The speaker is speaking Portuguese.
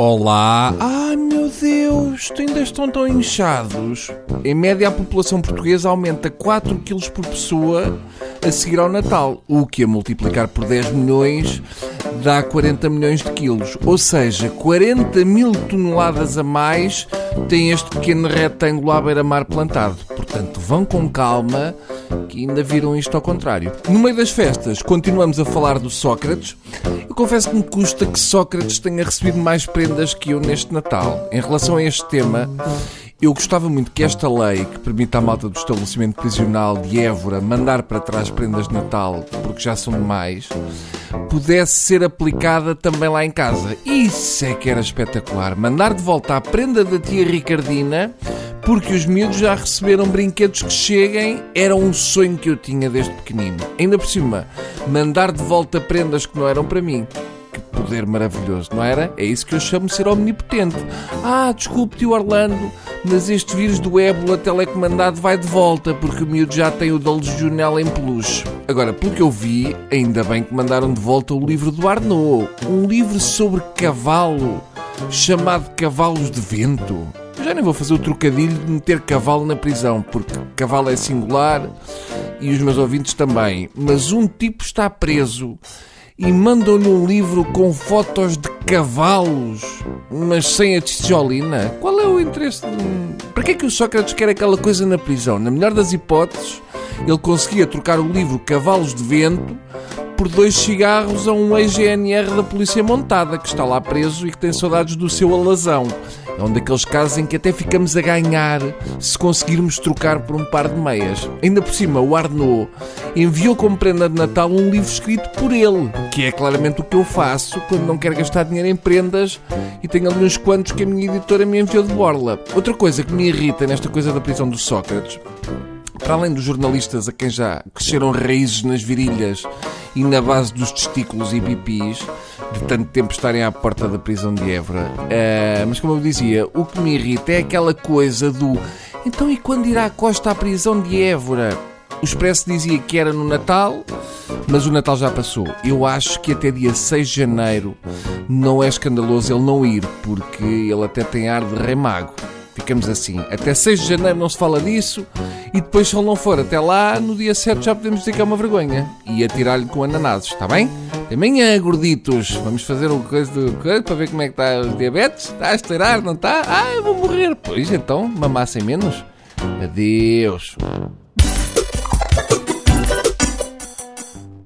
Olá! Ai meu Deus, ainda estão tão inchados. Em média, a população portuguesa aumenta 4 kg por pessoa a seguir ao Natal, o que a multiplicar por 10 milhões dá 40 milhões de quilos. Ou seja, 40 mil toneladas a mais tem este pequeno retângulo à beira-mar plantado. Portanto, vão com calma que ainda viram isto ao contrário. No meio das festas, continuamos a falar do Sócrates. Eu confesso que me custa que Sócrates tenha recebido mais prendas que eu neste Natal. Em relação a este tema, eu gostava muito que esta lei, que permite à malta do estabelecimento prisional de Évora mandar para trás prendas de Natal, porque já são demais, pudesse ser aplicada também lá em casa. Isso é que era espetacular. Mandar de volta a prenda da tia Ricardina porque os miúdos já receberam brinquedos que cheguem, era um sonho que eu tinha desde pequenino. Ainda por cima, mandar de volta prendas que não eram para mim. Que poder maravilhoso, não era? É isso que eu chamo de ser omnipotente. Ah, desculpe, tio Orlando, mas este vírus do ébola telecomandado vai de volta, porque o miúdo já tem o da legionela em peluche. Agora, pelo que eu vi, ainda bem que mandaram de volta o livro do Arnaud. Um livro sobre cavalo, chamado Cavalos de Vento. Eu já nem vou fazer o trocadilho de meter cavalo na prisão, porque cavalo é singular e os meus ouvintes também. Mas um tipo está preso e mandam-lhe um livro com fotos de cavalos, mas sem a tijolina. Qual é o interesse de... Para que é que o Sócrates quer aquela coisa na prisão? Na melhor das hipóteses, ele conseguia trocar o livro Cavalos de Vento por dois cigarros a um ex-GNR da Polícia Montada, que está lá preso e que tem saudades do seu alazão. É um daqueles casos em que até ficamos a ganhar se conseguirmos trocar por um par de meias. Ainda por cima, o Arnaud enviou como prenda de Natal um livro escrito por ele, que é claramente o que eu faço quando não quero gastar dinheiro em prendas e tenho ali uns quantos que a minha editora me enviou de borla. Outra coisa que me irrita nesta coisa da prisão do Sócrates para além dos jornalistas a quem já cresceram raízes nas virilhas e na base dos testículos e pipis, de tanto tempo estarem à porta da prisão de Évora. Uh, mas como eu dizia, o que me irrita é aquela coisa do então e quando irá a Costa à prisão de Évora? O Expresso dizia que era no Natal, mas o Natal já passou. Eu acho que até dia 6 de janeiro não é escandaloso ele não ir, porque ele até tem ar de rei mago. Ficamos assim. Até 6 de janeiro não se fala disso. E depois, se ele não for até lá, no dia 7 já podemos dizer que é uma vergonha. E atirar-lhe com ananases, está bem? Até amanhã, gorditos. Vamos fazer o coisa do coisa para ver como é que está o diabetes. Está a estourar, não está? Ah, eu vou morrer. Pois então, mamassem menos. Adeus.